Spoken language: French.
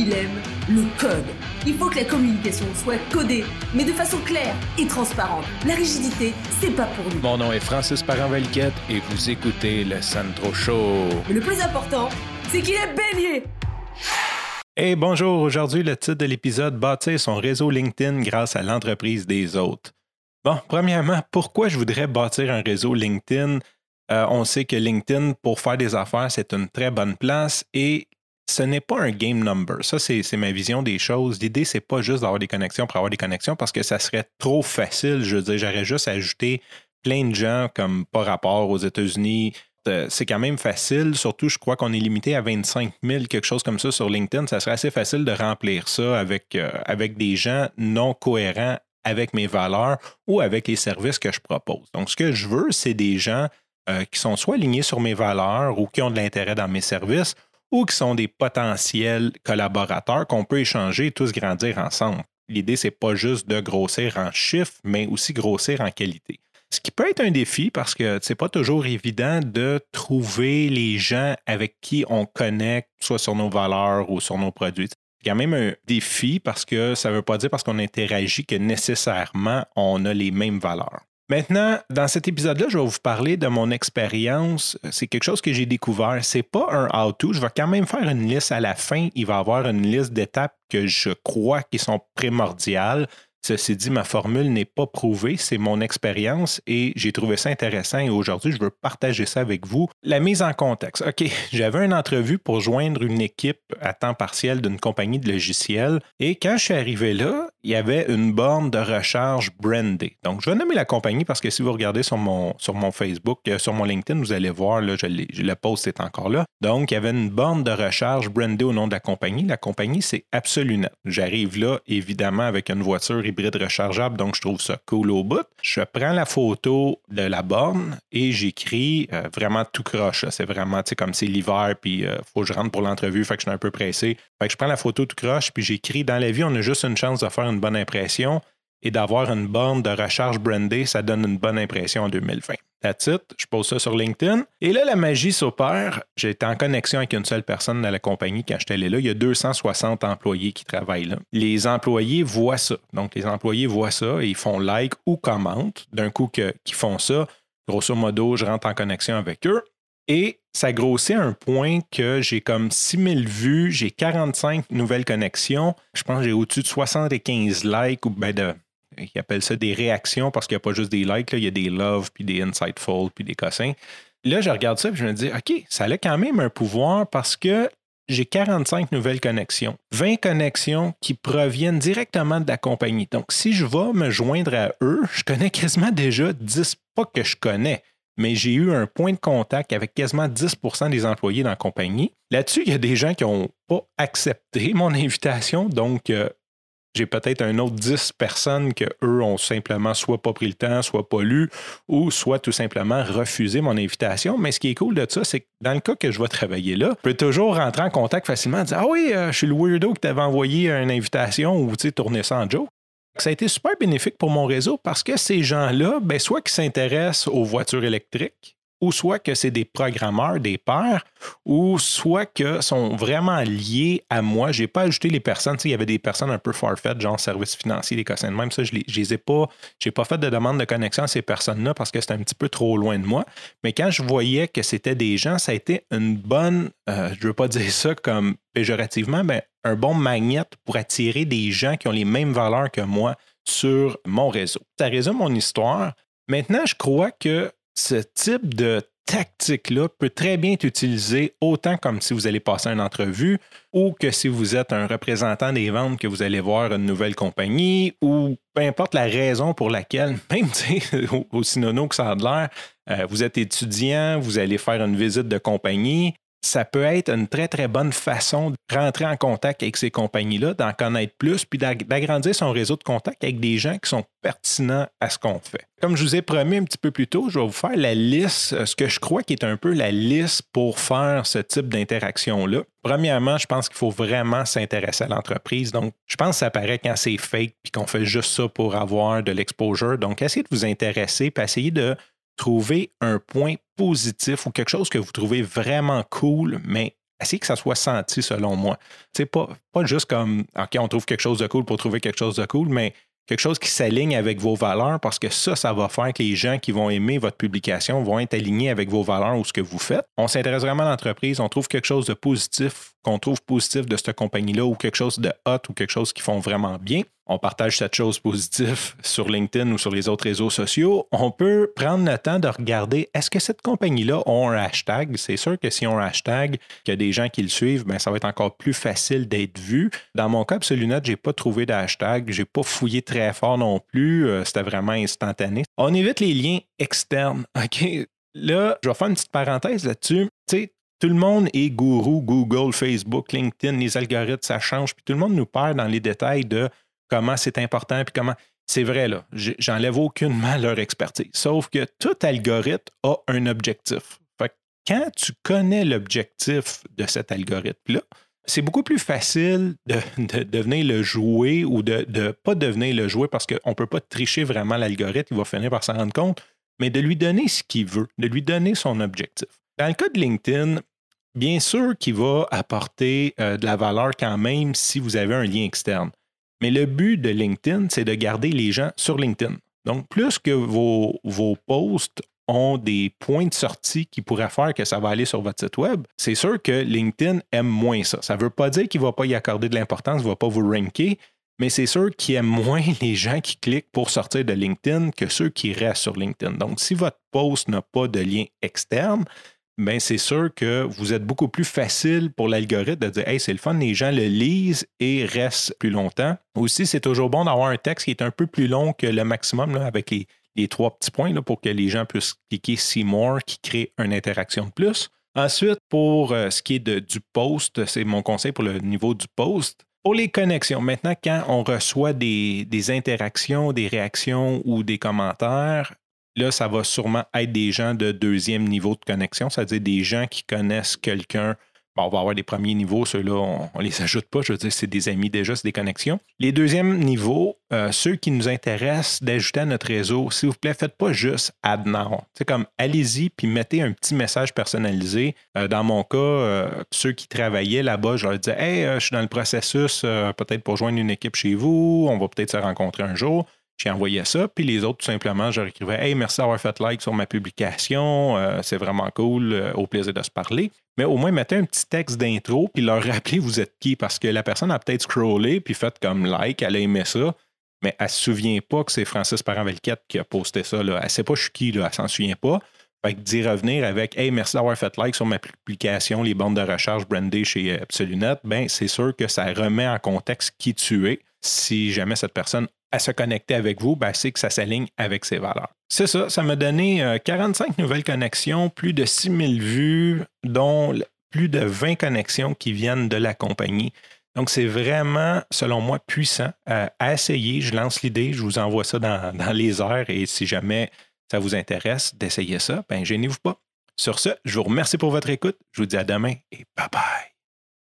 il aime le code. Il faut que la communication soit codée, mais de façon claire et transparente. La rigidité, c'est pas pour nous. Mon nom est Francis parent et vous écoutez le Sandro Show. Mais le plus important, c'est qu'il est bélier. Hey, bonjour. Aujourd'hui, le titre de l'épisode Bâtir son réseau LinkedIn grâce à l'entreprise des autres. Bon, premièrement, pourquoi je voudrais bâtir un réseau LinkedIn? Euh, on sait que LinkedIn, pour faire des affaires, c'est une très bonne place et ce n'est pas un game number. Ça, c'est ma vision des choses. L'idée, c'est pas juste d'avoir des connexions pour avoir des connexions parce que ça serait trop facile. Je veux dire, j'aurais juste ajouté plein de gens comme par rapport aux États-Unis. Euh, c'est quand même facile, surtout je crois qu'on est limité à 25 000, quelque chose comme ça sur LinkedIn. Ça serait assez facile de remplir ça avec, euh, avec des gens non cohérents avec mes valeurs ou avec les services que je propose. Donc, ce que je veux, c'est des gens euh, qui sont soit alignés sur mes valeurs ou qui ont de l'intérêt dans mes services ou qui sont des potentiels collaborateurs qu'on peut échanger et tous grandir ensemble. L'idée, c'est pas juste de grossir en chiffres, mais aussi grossir en qualité. Ce qui peut être un défi parce que c'est pas toujours évident de trouver les gens avec qui on connecte, soit sur nos valeurs ou sur nos produits. C'est quand même un défi parce que ça ne veut pas dire parce qu'on interagit que nécessairement on a les mêmes valeurs. Maintenant, dans cet épisode-là, je vais vous parler de mon expérience. C'est quelque chose que j'ai découvert. C'est pas un how-to. Je vais quand même faire une liste à la fin. Il va y avoir une liste d'étapes que je crois qui sont primordiales. Ceci dit, ma formule n'est pas prouvée, c'est mon expérience et j'ai trouvé ça intéressant et aujourd'hui, je veux partager ça avec vous. La mise en contexte. OK, j'avais une entrevue pour joindre une équipe à temps partiel d'une compagnie de logiciels et quand je suis arrivé là, il y avait une borne de recharge brandée. Donc, je vais nommer la compagnie parce que si vous regardez sur mon, sur mon Facebook, euh, sur mon LinkedIn, vous allez voir, là, je le post est encore là. Donc, il y avait une borne de recharge brandée au nom de la compagnie. La compagnie, c'est Absolunet. J'arrive là, évidemment, avec une voiture hybride rechargeable, donc je trouve ça cool au bout. Je prends la photo de la borne et j'écris euh, vraiment tout croche. C'est vraiment, tu sais, comme c'est l'hiver, puis euh, faut que je rentre pour l'entrevue, fait que je suis un peu pressé. Fait que je prends la photo tout croche, puis j'écris dans la vie, on a juste une chance de faire une bonne impression et d'avoir une borne de recharge brandée, ça donne une bonne impression en 2020. That's it. Je pose ça sur LinkedIn. Et là, la magie s'opère. J'étais en connexion avec une seule personne dans la compagnie quand j'étais là. Il y a 260 employés qui travaillent là. Les employés voient ça. Donc, les employés voient ça et ils font like ou commentent. D'un coup, qu'ils font ça, grosso modo, je rentre en connexion avec eux. Et ça grossit à un point que j'ai comme 6000 vues, j'ai 45 nouvelles connexions. Je pense que j'ai au-dessus de 75 likes ou ben de ils appellent ça des réactions parce qu'il n'y a pas juste des likes, il y a des loves, puis des insightful, puis des cossins. Là, je regarde ça et je me dis, OK, ça a quand même un pouvoir parce que j'ai 45 nouvelles connexions, 20 connexions qui proviennent directement de la compagnie. Donc, si je vais me joindre à eux, je connais quasiment déjà 10, pas que je connais, mais j'ai eu un point de contact avec quasiment 10% des employés dans la compagnie. Là-dessus, il y a des gens qui n'ont pas accepté mon invitation, donc euh, j'ai peut-être un autre 10 personnes que eux ont simplement soit pas pris le temps, soit pas lu, ou soit tout simplement refusé mon invitation. Mais ce qui est cool de ça, c'est que dans le cas que je vais travailler là, je peux toujours rentrer en contact facilement et dire Ah oui, euh, je suis le weirdo que t'avais envoyé une invitation ou tu sais, tourner ça en joke. Ça a été super bénéfique pour mon réseau parce que ces gens-là, ben, soit qui s'intéressent aux voitures électriques, ou soit que c'est des programmeurs, des pairs, ou soit que sont vraiment liés à moi. Je n'ai pas ajouté les personnes. il y avait des personnes un peu farfaites, genre services financiers, des cossins de même. Ça, je ne les ai pas. J'ai pas fait de demande de connexion à ces personnes-là parce que c'était un petit peu trop loin de moi. Mais quand je voyais que c'était des gens, ça a été une bonne, euh, je ne veux pas dire ça comme péjorativement, mais un bon magnet pour attirer des gens qui ont les mêmes valeurs que moi sur mon réseau. Ça résume mon histoire. Maintenant, je crois que ce type de tactique-là peut très bien être utilisé autant comme si vous allez passer une entrevue ou que si vous êtes un représentant des ventes que vous allez voir une nouvelle compagnie ou peu importe la raison pour laquelle, même aussi nono que ça a de l'air, euh, vous êtes étudiant, vous allez faire une visite de compagnie, ça peut être une très, très bonne façon de rentrer en contact avec ces compagnies-là, d'en connaître plus, puis d'agrandir son réseau de contact avec des gens qui sont pertinents à ce qu'on fait. Comme je vous ai promis un petit peu plus tôt, je vais vous faire la liste, euh, ce que je crois qui est un peu la liste pour faire ce type d'interaction-là. Premièrement, je pense qu'il faut vraiment s'intéresser à l'entreprise. Donc, je pense que ça paraît quand c'est fake puis qu'on fait juste ça pour avoir de l'exposure. Donc, essayez de vous intéresser puis essayez de trouver un point positif ou quelque chose que vous trouvez vraiment cool, mais essayez que ça soit senti selon moi. C'est pas, pas juste comme, OK, on trouve quelque chose de cool pour trouver quelque chose de cool, mais quelque chose qui s'aligne avec vos valeurs parce que ça, ça va faire que les gens qui vont aimer votre publication vont être alignés avec vos valeurs ou ce que vous faites. On s'intéresse vraiment à l'entreprise, on trouve quelque chose de positif, qu'on trouve positif de cette compagnie-là ou quelque chose de hot ou quelque chose qui font vraiment bien on partage cette chose positive sur LinkedIn ou sur les autres réseaux sociaux, on peut prendre le temps de regarder est-ce que cette compagnie-là a un hashtag? C'est sûr que si on a un hashtag, qu'il y a des gens qui le suivent, bien, ça va être encore plus facile d'être vu. Dans mon cas, Absolunet, je n'ai pas trouvé de hashtag, je n'ai pas fouillé très fort non plus. Euh, c'était vraiment instantané. On évite les liens externes. Là, je vais faire une petite parenthèse là-dessus. Tu sais, tout le monde est gourou, Google, Facebook, LinkedIn, les algorithmes, ça change, puis tout le monde nous perd dans les détails de comment c'est important, puis comment. C'est vrai, là, j'enlève aucunement leur expertise. Sauf que tout algorithme a un objectif. Fait quand tu connais l'objectif de cet algorithme-là, c'est beaucoup plus facile de, devenir le jouer ou de ne pas devenir le jouer parce qu'on ne peut pas tricher vraiment l'algorithme, il va finir par s'en rendre compte, mais de lui donner ce qu'il veut, de lui donner son objectif. Dans le cas de LinkedIn, bien sûr qu'il va apporter euh, de la valeur quand même si vous avez un lien externe. Mais le but de LinkedIn, c'est de garder les gens sur LinkedIn. Donc, plus que vos, vos posts ont des points de sortie qui pourraient faire que ça va aller sur votre site web, c'est sûr que LinkedIn aime moins ça. Ça ne veut pas dire qu'il ne va pas y accorder de l'importance, il ne va pas vous ranker, mais c'est sûr qu'il aime moins les gens qui cliquent pour sortir de LinkedIn que ceux qui restent sur LinkedIn. Donc, si votre post n'a pas de lien externe, ben c'est sûr que vous êtes beaucoup plus facile pour l'algorithme de dire Hey, c'est le fun, les gens le lisent et restent plus longtemps. Aussi, c'est toujours bon d'avoir un texte qui est un peu plus long que le maximum avec les, trois petits points là, pour que les gens puissent cliquer See More qui crée une interaction de plus. Ensuite, pour euh, ce qui est de, du post, c'est mon conseil pour le niveau du post. Pour les connexions, maintenant, quand on reçoit des, des interactions, des réactions ou des commentaires, Là, ça va sûrement être des gens de deuxième niveau de connexion, c'est-à-dire des gens qui connaissent quelqu'un. On va avoir des premiers niveaux, ceux-là, on ne les ajoute pas. Je veux dire, c'est des amis déjà, c'est des connexions. Les deuxièmes niveaux, euh, ceux qui nous intéressent d'ajouter à notre réseau, s'il vous plaît, faites pas juste add now. C'est comme allez-y puis mettez un petit message personnalisé. Euh, dans mon cas, euh, ceux qui travaillaient là-bas, je leur disais Hey, je suis dans le processus peut-être pour joindre une équipe chez vous, on va peut-être se rencontrer un jour. J'ai envoyé ça, puis les autres, tout simplement, je leur écrivais Hey, merci d'avoir fait like sur ma publication, euh, c'est vraiment cool, euh, au plaisir de se parler. Mais au moins, mettez un petit texte d'intro, puis leur rappelez vous êtes qui, parce que la personne a peut-être scrollé, puis fait comme like, elle a aimé ça, mais elle ne se souvient pas que c'est Francis Parent-Velquette qui a posté ça. Là. Elle ne sait pas je suis qui, là, elle s'en souvient pas. Fait que d'y revenir avec Hey, merci d'avoir fait like sur ma publication, les bandes de recherche brandées chez Absolunet, ben c'est sûr que ça remet en contexte qui tu es si jamais cette personne à se connecter avec vous, ben, c'est que ça s'aligne avec ses valeurs. C'est ça, ça m'a donné 45 euh, nouvelles connexions, plus de 6000 vues, dont plus de 20 connexions qui viennent de la compagnie. Donc, c'est vraiment, selon moi, puissant à essayer. Je lance l'idée, je vous envoie ça dans, dans, les airs et si jamais ça vous intéresse d'essayer ça, ben gênez-vous pas. Sur ce, je vous remercie pour votre écoute. Je vous dis à demain et bye bye.